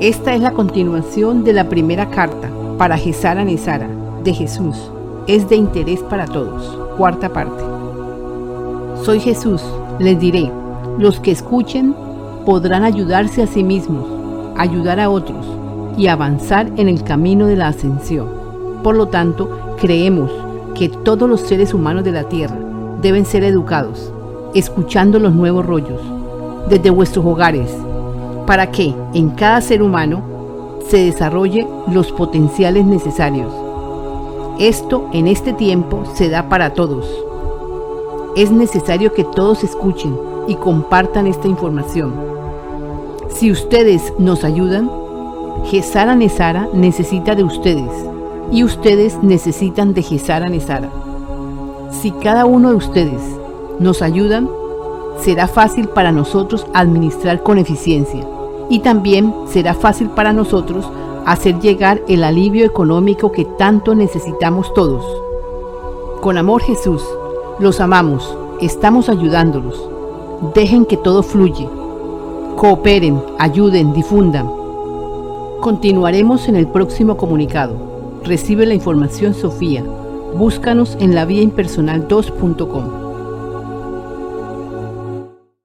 Esta es la continuación de la primera carta para Gesara Nesara de Jesús. Es de interés para todos. Cuarta parte. Soy Jesús, les diré, los que escuchen podrán ayudarse a sí mismos, ayudar a otros y avanzar en el camino de la ascensión. Por lo tanto, creemos que todos los seres humanos de la Tierra deben ser educados, escuchando los nuevos rollos, desde vuestros hogares, para que en cada ser humano se desarrolle los potenciales necesarios. Esto en este tiempo se da para todos. Es necesario que todos escuchen y compartan esta información. Si ustedes nos ayudan, Gesara Nesara necesita de ustedes y ustedes necesitan de Gesara Nesara. Si cada uno de ustedes nos ayudan, será fácil para nosotros administrar con eficiencia y también será fácil para nosotros hacer llegar el alivio económico que tanto necesitamos todos. Con amor Jesús, los amamos, estamos ayudándolos. Dejen que todo fluye. Cooperen, ayuden, difundan. Continuaremos en el próximo comunicado. Recibe la información Sofía. Búscanos en la vía impersonal 2.com.